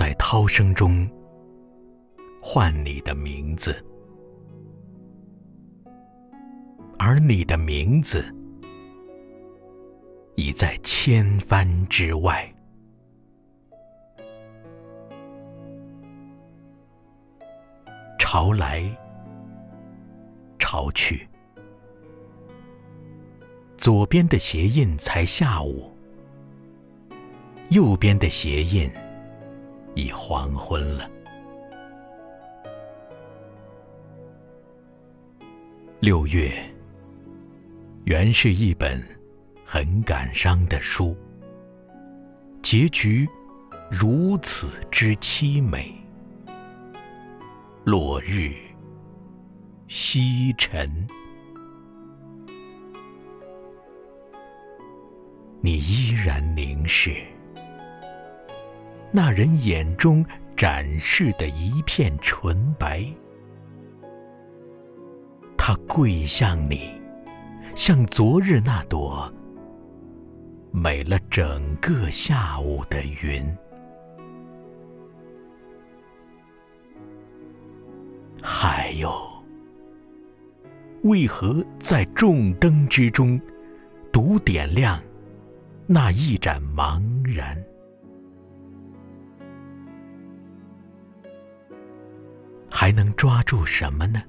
在涛声中唤你的名字，而你的名字已在千帆之外。潮来潮去，左边的鞋印才下午，右边的鞋印已黄昏了。六月原是一本很感伤的书，结局如此之凄美。落日西沉，你依然凝视那人眼中展示的一片纯白。他跪向你，像昨日那朵美了整个下午的云。还有，为何在众灯之中，独点亮那一盏茫然？还能抓住什么呢？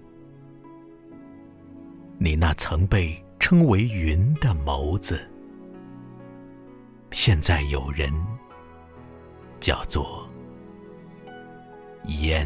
你那曾被称为云的眸子，现在有人叫做烟。